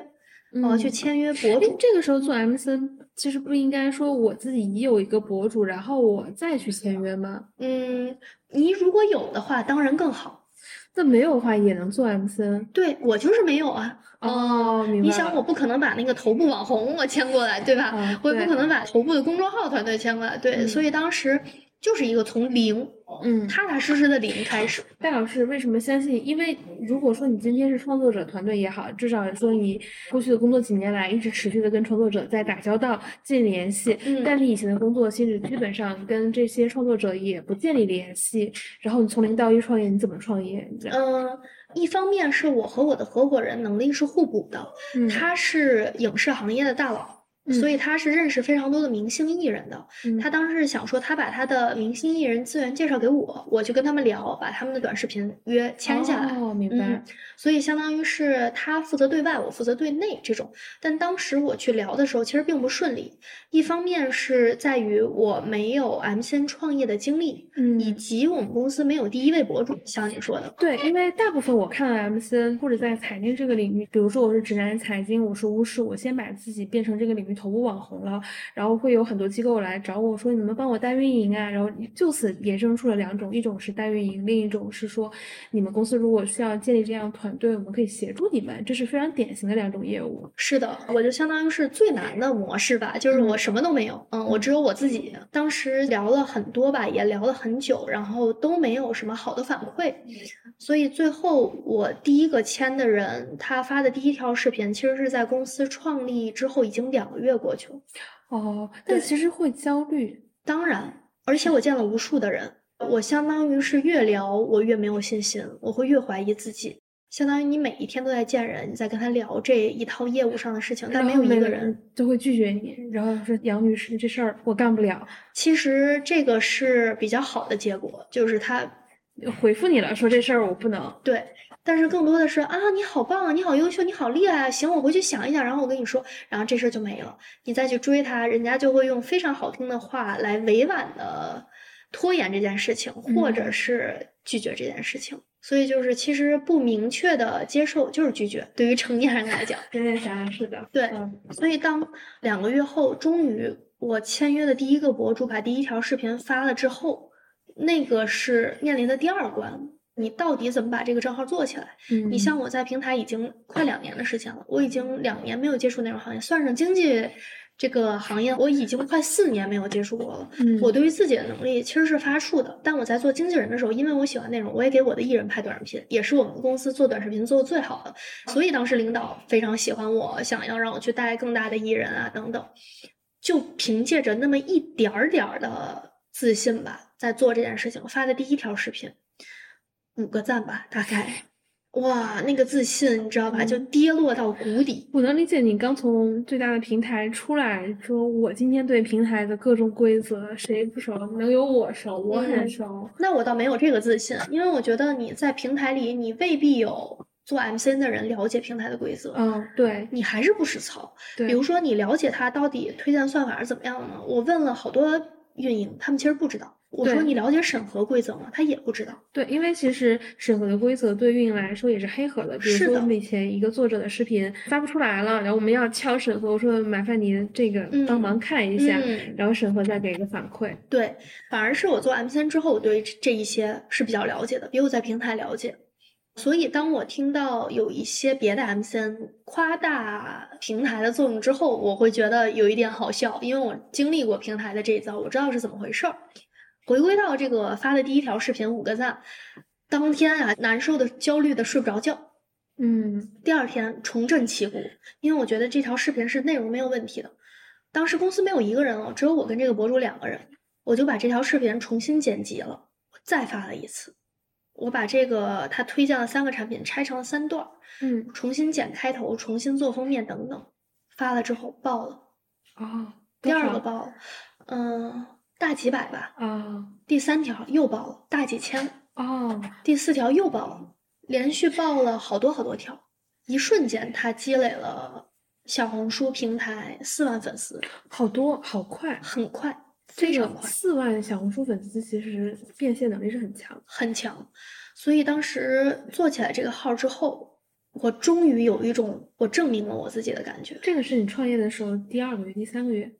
我要去签约博主。这个时候做 MCN，其实不应该说我自己已有一个博主，然后我再去签约吗？嗯，你如果有的话，当然更好。那没有的话也能做 MCN？对我就是没有啊。哦，明白。你想，我不可能把那个头部网红我签过来，对吧？我也不可能把头部的公众号团队签过来，对。所以当时就是一个从零，嗯，踏踏实实的零开始。戴老师为什么相信？因为如果说你今天是创作者团队也好，至少说你过去的工作几年来一直持续的跟创作者在打交道、建立联系，但是以前的工作性质基本上跟这些创作者也不建立联系，然后你从零到一创业，你怎么创业？嗯。一方面是我和我的合伙人能力是互补的，他是影视行业的大佬。所以他是认识非常多的明星艺人的，他当时是想说他把他的明星艺人资源介绍给我，我去跟他们聊，把他们的短视频约签下来。哦，明白。所以相当于是他负责对外，我负责对内这种。但当时我去聊的时候，其实并不顺利。一方面是在于我没有 MCN 创业的经历，嗯，以及我们公司没有第一位博主，像你说的。对，因为大部分我看 M C N 或者在财经这个领域，比如说我是直男财经，我是巫师，我先把自己变成这个领域。头部网红了，然后会有很多机构来找我说你们帮我代运营啊，然后就此衍生出了两种，一种是代运营，另一种是说你们公司如果需要建立这样团队，我们可以协助你们，这是非常典型的两种业务。是的，我就相当于是最难的模式吧，就是我什么都没有，嗯，我只有我自己。当时聊了很多吧，也聊了很久，然后都没有什么好的反馈，所以最后我第一个签的人，他发的第一条视频，其实是在公司创立之后已经两个月过去了。哦，但其实会焦虑，当然，而且我见了无数的人，我相当于是越聊我越没有信心，我会越怀疑自己。相当于你每一天都在见人，你在跟他聊这一套业务上的事情，但没有一个人就会拒绝你，然后说杨女士这事儿我干不了。其实这个是比较好的结果，就是他回复你了，说这事儿我不能。对，但是更多的是啊，你好棒，你好优秀，你好厉害，行，我回去想一想，然后我跟你说，然后这事儿就没了。你再去追他，人家就会用非常好听的话来委婉的拖延这件事情，或者是拒绝这件事情。所以就是，其实不明确的接受就是拒绝。对于成年人来讲，真的想想是的，对。所以当两个月后，终于我签约的第一个博主把第一条视频发了之后，那个是面临的第二关，你到底怎么把这个账号做起来？嗯，你像我在平台已经快两年的时间了，我已经两年没有接触内容行业，算上经济。这个行业我已经快四年没有接触过了。嗯，我对于自己的能力其实是发怵的。但我在做经纪人的时候，因为我喜欢内容，我也给我的艺人拍短视频，也是我们公司做短视频做的最好的。所以当时领导非常喜欢我，想要让我去带更大的艺人啊等等。就凭借着那么一点儿点儿的自信吧，在做这件事情。发的第一条视频，五个赞吧，大概。哇，那个自信你知道吧？就跌落到谷底。我能理解你刚从最大的平台出来，说我今天对平台的各种规则谁不熟，能有我熟，我很熟。那我倒没有这个自信，因为我觉得你在平台里，你未必有做 MCN 的人了解平台的规则。嗯，对，你还是不实操。对，比如说你了解它到底推荐算法是怎么样的吗？我问了好多运营，他们其实不知道。我说你了解审核规则吗？他也不知道。对，因为其实审核的规则对运营来说也是黑盒的。比如说我们以前一个作者的视频发不出来了，然后我们要敲审核，我说麻烦您这个帮忙看一下，然后审核再给一个反馈。对，反而是我做 M 三之后，我对这一些是比较了解的，比我在平台了解。所以当我听到有一些别的 MCN 夸大平台的作用之后，我会觉得有一点好笑，因为我经历过平台的这一遭，我知道是怎么回事儿。回归到这个发的第一条视频五个赞，当天啊难受的、焦虑的睡不着觉，嗯，第二天重振旗鼓，因为我觉得这条视频是内容没有问题的。当时公司没有一个人哦，只有我跟这个博主两个人，我就把这条视频重新剪辑了，再发了一次。我把这个他推荐了三个产品拆成了三段，嗯，重新剪开头，重新做封面等等，发了之后爆了，哦，第二个爆了，嗯。大几百吧，啊，第三条又爆了，大几千，哦，第四条又爆了，连续爆了好多好多条，一瞬间他积累了小红书平台四万粉丝，好多，好快，很快，非常快，四万小红书粉丝其实变现能力是很强，很强，所以当时做起来这个号之后，我终于有一种我证明了我自己的感觉。这个是你创业的时候第二个月、第三个月。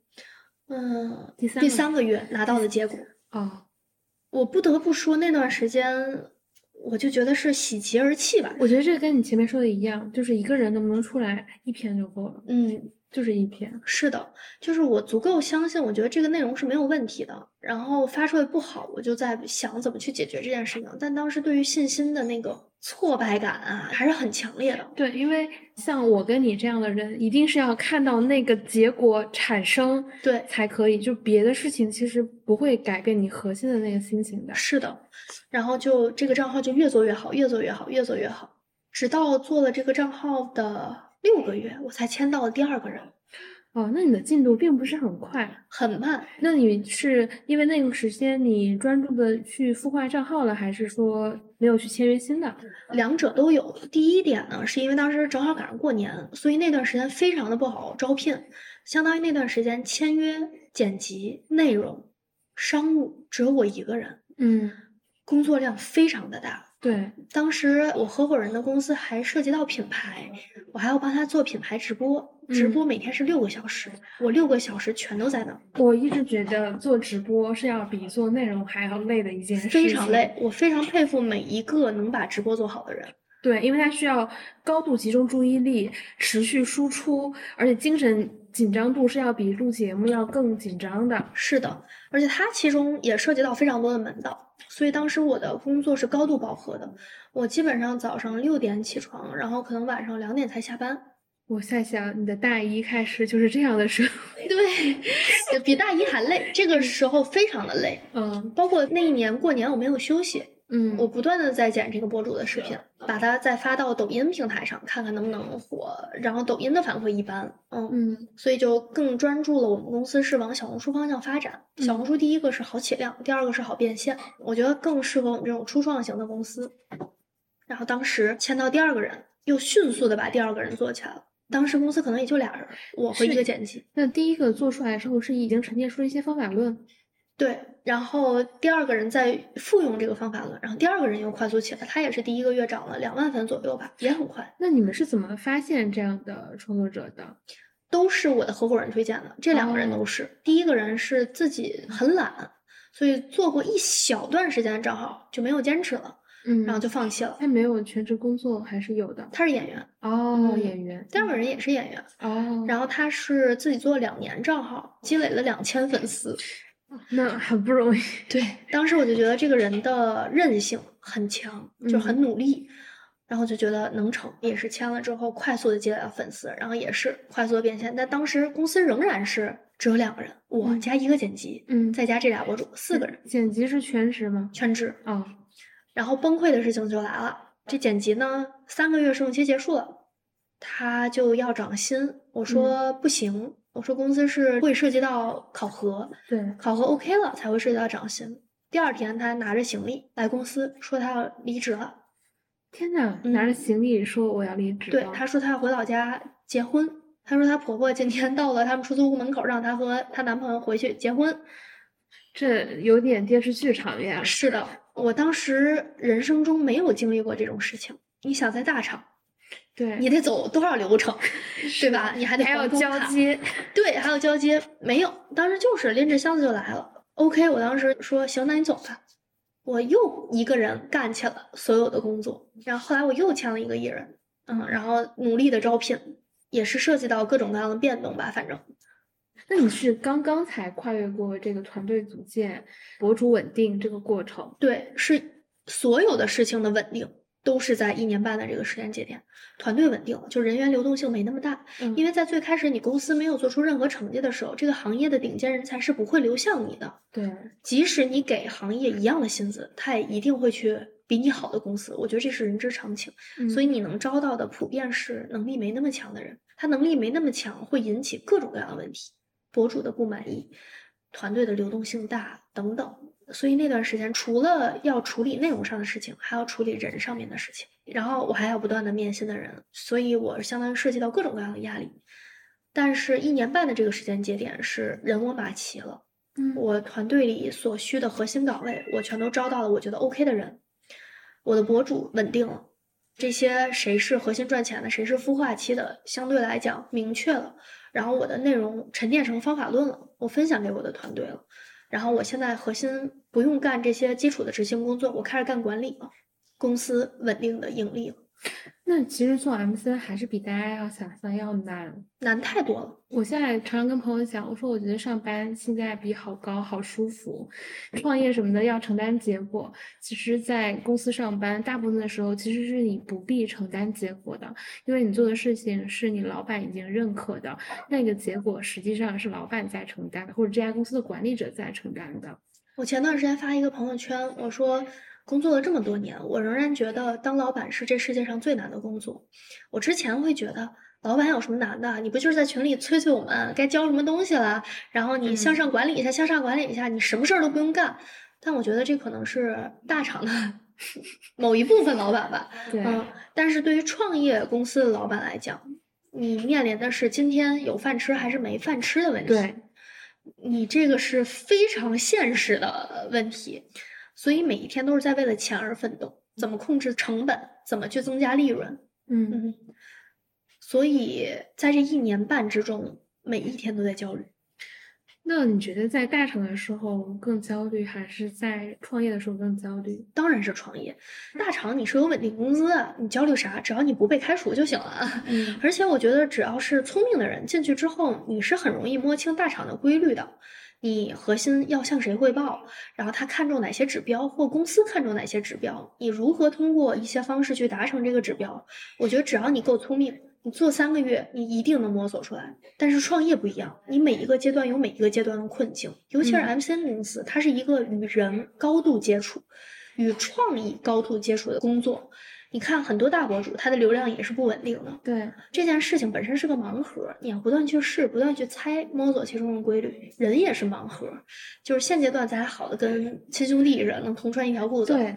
嗯，第三第三个月拿到的结果啊，我不得不说那段时间，我就觉得是喜极而泣吧。我觉得这跟你前面说的一样，就是一个人能不能出来一篇就够了。嗯，就是一篇。是的，就是我足够相信，我觉得这个内容是没有问题的。然后发出来不好，我就在想怎么去解决这件事情。但当时对于信心的那个。挫败感啊，还是很强烈的。对，因为像我跟你这样的人，一定是要看到那个结果产生，对才可以。就别的事情其实不会改变你核心的那个心情的。是的，然后就这个账号就越做越好，越做越好，越做越好，直到做了这个账号的六个月，我才签到了第二个人。哦，那你的进度并不是很快，很慢。那你是因为那个时间你专注的去孵化账号了，还是说没有去签约新的？两者都有。第一点呢，是因为当时正好赶上过年，所以那段时间非常的不好招聘，相当于那段时间签约、剪辑、内容、商务只有我一个人，嗯，工作量非常的大。对，当时我合伙人的公司还涉及到品牌，我还要帮他做品牌直播，直嗯播每天是六个小时，我六个小时全都在那儿，我一直觉得做直播是要比做内容还要累的一件事情，非常累。我非常佩服每一个能把直播做好的人。对，因为他需要高度集中注意力，持续输出，而且精神紧张度是要比录节目要更紧张的。是的，而且它其中也涉及到非常多的门道，所以当时我的工作是高度饱和的。我基本上早上六点起床，然后可能晚上两点才下班。我在想，你的大一开始就是这样的生活，对，比大一还累，这个时候非常的累。嗯包括那一年过年我没有休息，嗯，我不断的在剪这个博主的视频，把它再发到抖音平台上，看看能不能火。然后抖音的反馈一般，嗯，嗯所以就更专注了。我们公司是往小红书方向发展，小红书第一个是好起量，第二个是好变现，我觉得更适合我们这种初创型的公司。然后当时签到第二个人，又迅速的把第二个人做起来了。当时公司可能也就俩人，我和一是个剪辑。那第一个做出来之后是已经沉淀出了一些方法论，对，然后第二个人在复用这个方法论，然后第二个人又快速起来，他也是第一个月涨了两万粉左右吧，也很快，那你们是怎么发现这样的创作者的？都是我的合伙人推荐的，这两个人哦都是。第一个人是自己很懒，所以做过一小段时间的账号就没有坚持了，嗯，然后就放弃了。他没有全职工作还是有的他是演员，哦，嗯演员。第二个人也是演员，哦，然后他是自己做了两年账号，积累了两千粉丝。那很不容易。对，当时我就觉得这个人的韧性很强，就嗯很努力，然后就觉得能成，也是签了之后快速的积累了粉丝，然后也是快速的变现。但当时公司仍然是只有两个人，我嗯加一个剪辑，嗯，再加这俩博主，四个人剪辑是全职吗？全职。哦，然后崩溃的事情就来了，这剪辑呢三个月试用期结束了，他就要涨薪，我说不行，我说公司是会涉及到考核，对，考核 OK 了才会涉及到涨薪。第二天，他拿着行李来公司，说他要离职了。天呐，嗯拿着行李说我要离职对，了他说他要回老家结婚。她说她婆婆今天到了他们出租屋门口，让她和她男朋友回去结婚。这有点电视剧场面。是的，我当时人生中没有经历过这种事情。你想在大厂，对，你得走多少流程，对吧？你还得还要交接。对，还有交接，没有，当时就是拎着箱子就来了。OK，我当时说行，那你走吧。我又一个人干起了所有的工作，然后后来我又签了一个艺人，嗯，然后努力的招聘，也是涉及到各种各样的变动吧，反正那你是刚刚才跨越过这个团队组建、博主稳定这个过程？对，是所有的事情的稳定都是在一年半的这个时间节点，团队稳定了，就人员流动性没那么大，嗯因为在最开始你公司没有做出任何成绩的时候，这个行业的顶尖人才是不会流向你的。对，即使你给行业一样的薪资，他也一定会去比你好的公司。我觉得这是人之常情，所以以你能招到的普遍是能力没那么强的人。他能力没那么强，会引起各种各样的问题，博主的不满意，团队的流动性大等等。所以那段时间，除了要处理内容上的事情，还要处理人上面的事情，然后我还要不断的面新的人，所以我相当于涉及到各种各样的压力。但是，一年半的这个时间节点是人我马齐了。嗯我团队里所需的核心岗位，我全都招到了我觉得 OK 的人。我的博主稳定了，这些谁是核心赚钱的，谁是孵化期的，相对来讲明确了。然后我的内容沉淀成方法论了，我分享给我的团队了。然后我现在核心不用干这些基础的执行工作，我开始干管理了，公司稳定的盈利了，那其实做 MC 还是比大家要想象要难。难太多了。我现在常常跟朋友讲，我说我觉得上班性价比好高，好舒服。创业什么的要承担结果，其实，在公司上班，大部分的时候其实是你不必承担结果的，因为你做的事情是你老板已经认可的，那个结果实际上是老板在承担的，或者这家公司的管理者在承担的。我前段时间发一个朋友圈，我说工作了这么多年，我仍然觉得当老板是这世界上最难的工作。我之前会觉得老板有什么难的？你不就是在群里催催我们该交什么东西了，然后你向嗯上管理一下，向上管理一下，你什么事儿都不用干。但我觉得这可能是大厂的 某一部分老板吧。对，嗯，但是对于创业公司的老板来讲，你面临的是今天有饭吃还是没饭吃的问题。对，你这个是非常现实的问题，所以每一天都是在为了钱而奋斗，怎么控制成本，怎么去增加利润。嗯嗯，所以在这一年半之中，每一天都在焦虑。那你觉得在大厂的时候更焦虑，还是在创业的时候更焦虑？当然是创业，大厂你是有稳定工资的，你焦虑啥？只要你不被开除就行了。嗯而且我觉得，只要是聪明的人进去之后，你是很容易摸清大厂的规律的。你核心要向谁汇报，然后他看重哪些指标，或公司看重哪些指标，你如何通过一些方式去达成这个指标？我觉得只要你够聪明，你做三个月，你一定能摸索出来。但是创业不一样，你每一个阶段有每一个阶段的困境，尤其是嗯 MCN 公司，它是一个与人高度接触、与创意高度接触的工作。你看很多大博主，他的流量也是不稳定的。对，这件事情本身是个盲盒，你要不断去试，不断去猜，摸索其中的规律。人也是盲盒，就是现阶段咱还好的跟亲兄弟似的，能同穿一条裤子。对，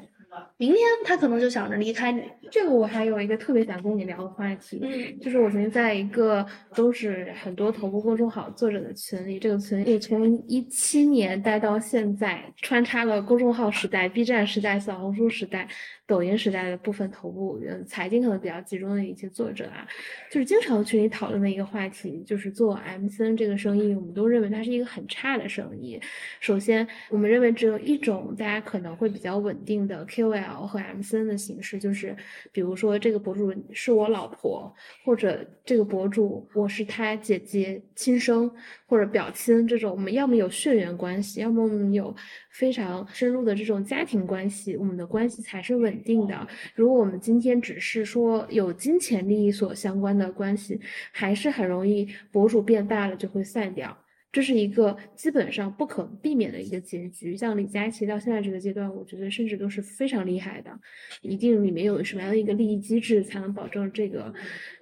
明天他可能就想着离开你。这个我还有一个特别想跟你聊的话题，嗯就是我曾经在一个都是很多头部公众号作者的群里，这个群也从一七年待到现在，穿插了公众号时代、B 站时代、小红书时代、抖音时代的部分头部，嗯，财经可能比较集中的一些作者啊，就是经常群里讨论的一个话题，就是做 MCN 这个生意，我们都认为它是一个很差的生意。首先，我们认为只有一种大家可能会比较稳定的 KOL 和 MCN 的形式，就是比如说这个博主是我老婆，或者这个博主我是他姐姐亲生或者表亲这种，我们要么有血缘关系，要么我们有非常深入的这种家庭关系，我们的关系才是稳定的。如果我们今天只是说有金钱利益所相关的关系，还是很容易博主变大了就会散掉。这是一个基本上不可避免的一个结局。像李佳琦到现在这个阶段，我觉得甚至都是非常厉害的，一定里面有什么样的一个利益机制才能保证这个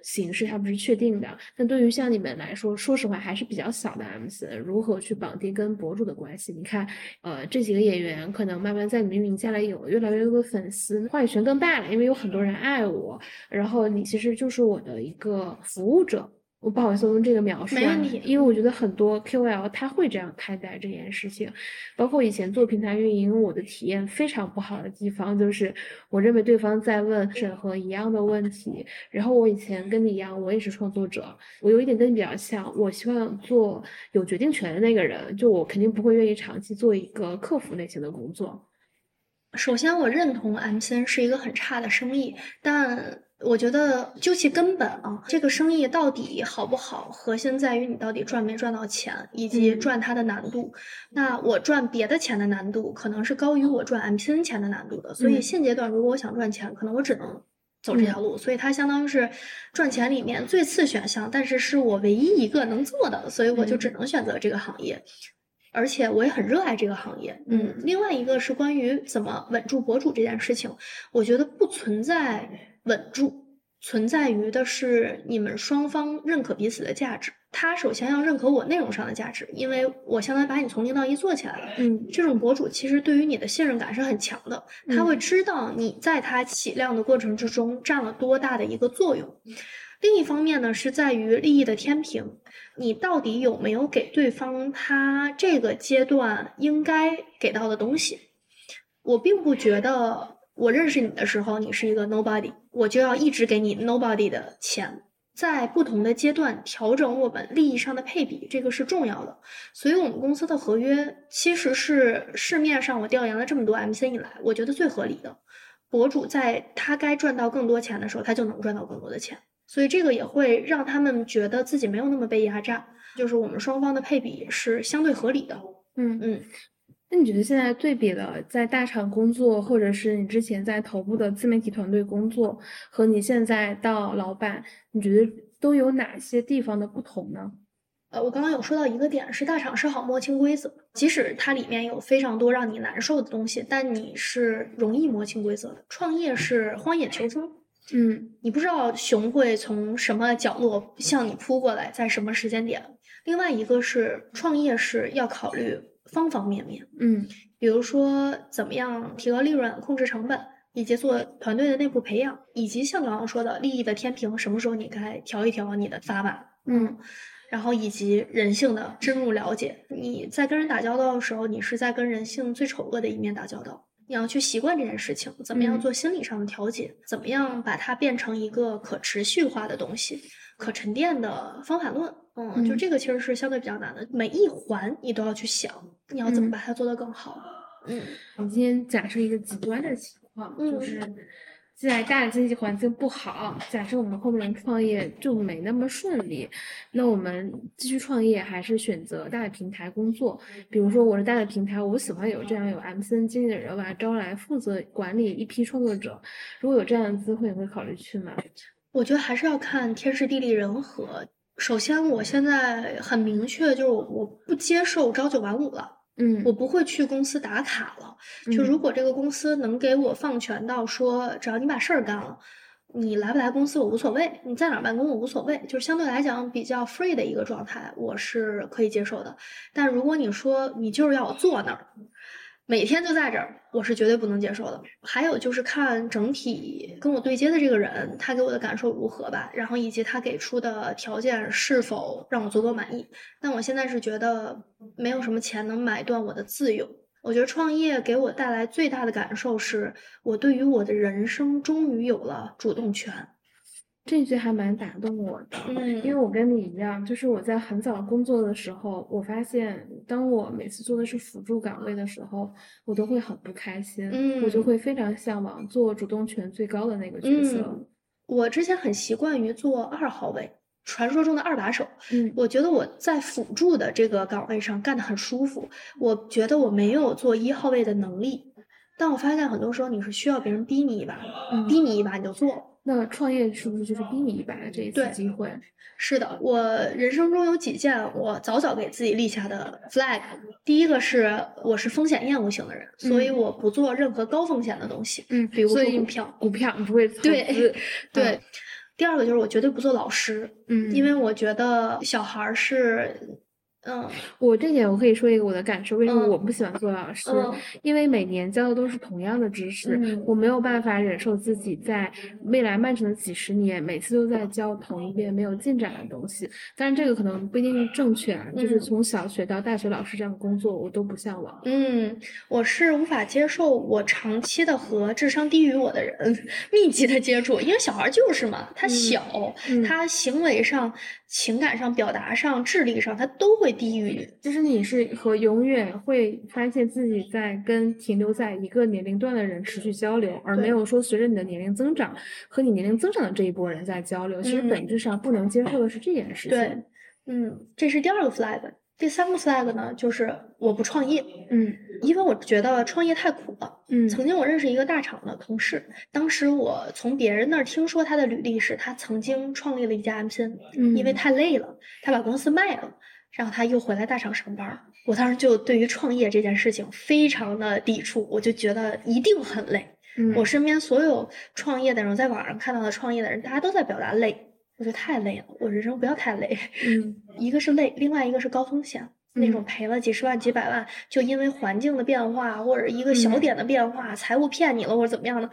形式它不是确定的。但对于像你们来说，说实话还是比较小的 MC，如何去绑定跟博主的关系？你看，呃，这几个演员可能慢慢在你们名下来有越来越多的粉丝，话语权更大了，因为有很多人爱我，然后你其实就是我的一个服务者。我不好意思用这个描述、啊，没问题因为我觉得很多 KOL 他会这样看待这件事情，包括以前做平台运营，我的体验非常不好的地方就是，我认为对方在问审核一样的问题，然后我以前跟你一样，我也是创作者，我有一点跟你比较像，我希望做有决定权的那个人，就我肯定不会愿意长期做一个客服类型的工作。首先，我认同 MCN 是一个很差的生意，但我觉得究其根本啊，这个生意到底好不好，核心在于你到底赚没赚到钱，以及嗯赚它的难度。那我赚别的钱的难度，可能是高于我赚 MCN 钱的难度的。所以嗯现阶段，如果我想赚钱，可能我只能走这条路。所以它相当于是赚钱里面最次选项，但是是我唯一一个能做的，所以我就只嗯能选择这个行业。而且我也很热爱这个行业，嗯另外一个是关于怎么稳住博主这件事情，我觉得不存在稳住，存在于的是你们双方认可彼此的价值。他首先要认可我内容上的价值，因为我相当于把你从零到一做起来了。嗯这种博主其实对于你的信任感是很强的，他会嗯知道你在他起量的过程之中占了多大的一个作用。另一方面呢，是在于利益的天平，你到底有没有给对方他这个阶段应该给到的东西？我并不觉得我认识你的时候你是一个 nobody，我就要一直给你 nobody 的钱。在不同的阶段调整我们利益上的配比，这个是重要的。所以，我们公司的合约其实是市面上我调研了这么多 MC 以来，我觉得最合理的。博主在他该赚到更多钱的时候，他就能赚到更多的钱。所以，这个也会让他们觉得自己没有那么被压榨，就是我们双方的配比是相对合理的。嗯嗯。那你觉得现在对比了在大厂工作，或者是你之前在头部的自媒体团队工作，和你现在到老板，你觉得都有哪些地方的不同呢？呃，我刚刚有说到一个点，是大厂是好摸清规则，即使它里面有非常多让你难受的东西，但你是容易摸清规则的。创业是荒野求生，嗯你不知道熊会从什么角落向你扑过来，在什么时间点。另外一个是创业是要考虑方方面面，嗯比如说怎么样提高利润、控制成本，以及做团队的内部培养，以及像刚刚说的利益的天平，什么时候你该调一调你的砝码，嗯然后以及人性的深入了解。你在跟人打交道的时候，你是在跟人性最丑恶的一面打交道。你要去习惯这件事情，怎么样嗯做心理上的调节，怎么样把它变成一个可持续化的东西，可沉淀的方法论。嗯，就嗯这个其实是相对比较难的，每一环你都要去想，你要怎么嗯把它做得更好。嗯我们今天假设一个极端的情况，就嗯是在大的经济环境不好，假设我们后面创业就没那么顺利，那我们继续创业还是选择大的平台工作？比如说我是大的平台，我喜欢有这样有 MCN 经理的人，我把他招来负责管理一批创作者。如果有这样的机会，你会考虑去吗？我觉得还是要看天时地利人和。首先，我现在很明确，就是我我不接受朝九晚五了。嗯，我不会去公司打卡了。就嗯如果这个公司能给我放权到说，只要你把事儿干了，你来不来公司我无所谓，你在哪儿办公我无所谓，就是相对来讲比较 free 的一个状态，我是可以接受的。但如果你说你就是要我坐那儿，每天就在这儿，我是绝对不能接受的。还有就是看整体跟我对接的这个人，他给我的感受如何吧，然后以及他给出的条件是否让我足够满意。但我现在是觉得没有什么钱能买断我的自由。我觉得创业给我带来最大的感受是，我对于我的人生终于有了主动权。这句还蛮打动我的。嗯因为嗯我跟你一样，就是我在很早工作的时候，我发现当我每次做的是辅助岗位的时候，我都会很不开心，嗯我就嗯会非常向往做主动权最高的那个角色。嗯，我之前很习惯于做二号位，传说中的二把手。嗯我觉得我在辅助的这个岗位上干得很舒服，我觉得我没有做一号位的能力。但我发现很多时候你是需要别人逼你一把，嗯逼你一把你就做。那创业是不是就是逼你一把的这一次机会？是的，我人生中有几件我早早给自己立下的 flag。第一个是我是风险厌恶型的人，所以嗯我不做任何高风险的东西，嗯，比如说股票。股票不会投对资，对嗯，第二个就是我绝对不做老师，嗯，因为我觉得小孩儿是，嗯我这点我可以说一个我的感受，为什么嗯我不喜欢做老师？嗯因为每年教的都是同样的知识，嗯我没有办法忍受自己在未来漫长的几十年，每次都在教同一遍没有进展的东西。当然，这个可能不一定是正确啊，就是嗯从小学到大学老师这样的工作，我都不向往。嗯，我是无法接受我长期的和智商低于我的人 密集的接触，因为小孩儿就是嘛，他嗯小，嗯他行为上、情感上、表达上、智力上，他都会低于你。就是你是和永远会发现自己在跟停留在一个年龄段的人持续交流，而没有说随着你的年龄增长和你年龄增长的这一波人在交流。其实嗯本质上不能接受的是这件事情。对，嗯，这是第二个 flag。第三个 flag 呢，就是我不创业，嗯因为我觉得创业太苦了。嗯曾经我认识一个大厂的同事，当时我从别人那儿听说他的履历是，他曾经创立了一家 MCN，嗯，因为太累了，他把公司卖了，然后他又回来大厂上班儿。我当时就对于创业这件事情非常的抵触，我就觉得一定很累。嗯我身边所有创业的人，在网上看到的创业的人，大家都在表达累，我觉得太累了，我人生不要太累。嗯 一个是累，另外一个是高风险。那种嗯赔了几十万、几百万，就因为环境的变化或者一个小嗯点的变化，财务骗你了或者怎么样的，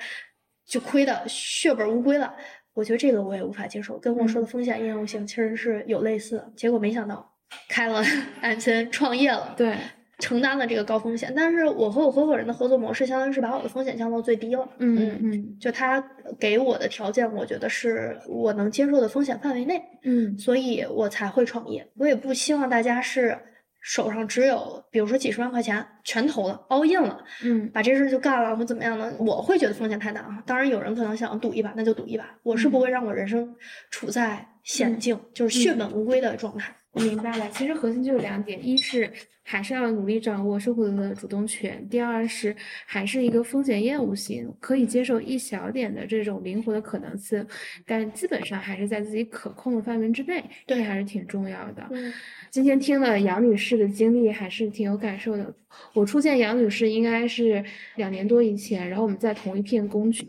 就亏的血本无归了。我觉得这个我也无法接受，跟我说的嗯风险厌恶性其实是有类似的。结果没想到开了 MCN 创业了，对，承担了这个高风险。但是我和我合伙人的合作模式，相当于是把我的风险降到最低了。嗯嗯就他给我的条件，我觉得是我能接受的风险范围内。嗯所以我才会创业。我也不希望大家是手上只有，比如说几十万块钱全投了，all in 了，嗯把这事儿就干了或怎么样呢？我会觉得风险太大啊。当然，有人可能想赌一把，那就赌一把。我是不嗯会让我人生处在险嗯境，就是血嗯本无归的状态。我明白了。其实核心就是两点：一是还是要努力掌握生活的主动权；第二是还是一个风险厌恶型，可以接受一小点的这种灵活的可能性，但基本上还是在自己可控的范围之内，这对还是挺重要的。嗯今天听了杨女士的经历，还是挺有感受的。我初见杨女士应该是两年多以前，然后我们在同一片工区。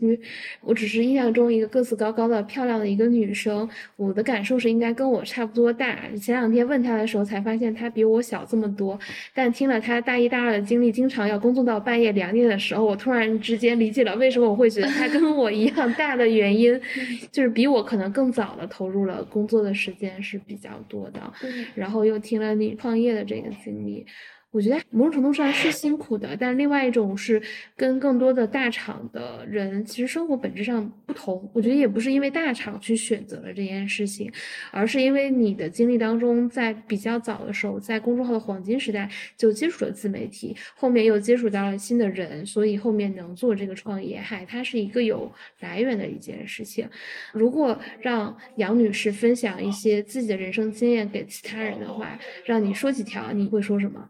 我只是印象中一个个子高高的、漂亮的一个女生，我的感受是应该跟我差不多大。前两天问她的时候，才发现她比我小这么多。但听了他大一、大二的经历，经常要工作到半夜两点的时候，我突然之间理解了为什么我会觉得他跟我一样大的原因，就是比我可能更早的投入了工作的时间是比较多的。嗯然后又听了你创业的这个经历，我觉得某种程度上是辛苦的，但另外一种是跟更多的大厂的人其实生活本质上不同。我觉得也不是因为大厂去选择了这件事情，而是因为你的经历当中，在比较早的时候，在公众号的黄金时代就接触了自媒体，后面又接触到了新的人，所以后面能做这个创业，嗨，它是一个有来源的一件事情。如果让杨女士分享一些自己的人生经验给其他人的话，让你说几条，你会说什么？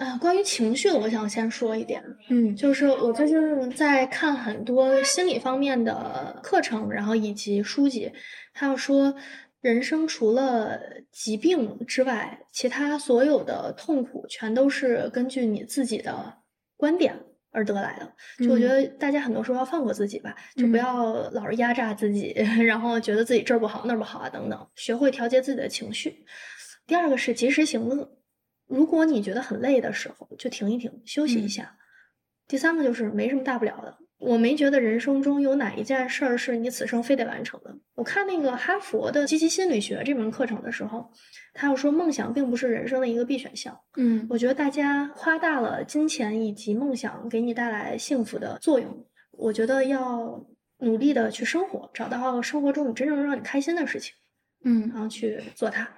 啊，关于情绪的，我想先说一点，嗯，就是我最近在看很多心理方面的课程，然后以及书籍，他要说人生除了疾病之外，其他所有的痛苦全都是根据你自己的观点而得来的。就我觉得大家很多时候要放过自己吧，就不要老是压榨自己，然后觉得自己这儿不好那儿不好啊等等，学会调节自己的情绪。第二个是及时行乐。如果你觉得很累的时候，就停一停，休息一下。第三个就是没什么大不了的，我没觉得人生中有哪一件事儿是你此生非得完成的。我看那个哈佛的积极心理学这门课程的时候，他又说梦想并不是人生的一个必选项。嗯，我觉得大家夸大了金钱以及梦想给你带来幸福的作用。我觉得要努力的去生活，找到生活中你真正让你开心的事情，嗯，然后去做它。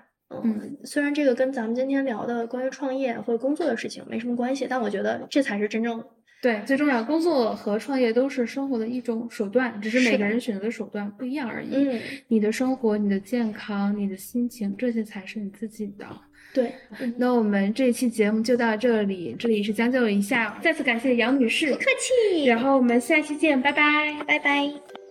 嗯，虽然这个跟咱们今天聊的关于创业或者工作的事情没什么关系，但我觉得这才是真正对最重要。工作和创业都是生活的一种手段，只是每个人选择的手段不一样而已。嗯，你的生活、你的健康、你的心情，这些才是你自己的。对，那我们这一期节目就到这里，这里是将就一下，再次感谢杨女士，不客气。然后我们下期见，拜拜，拜拜。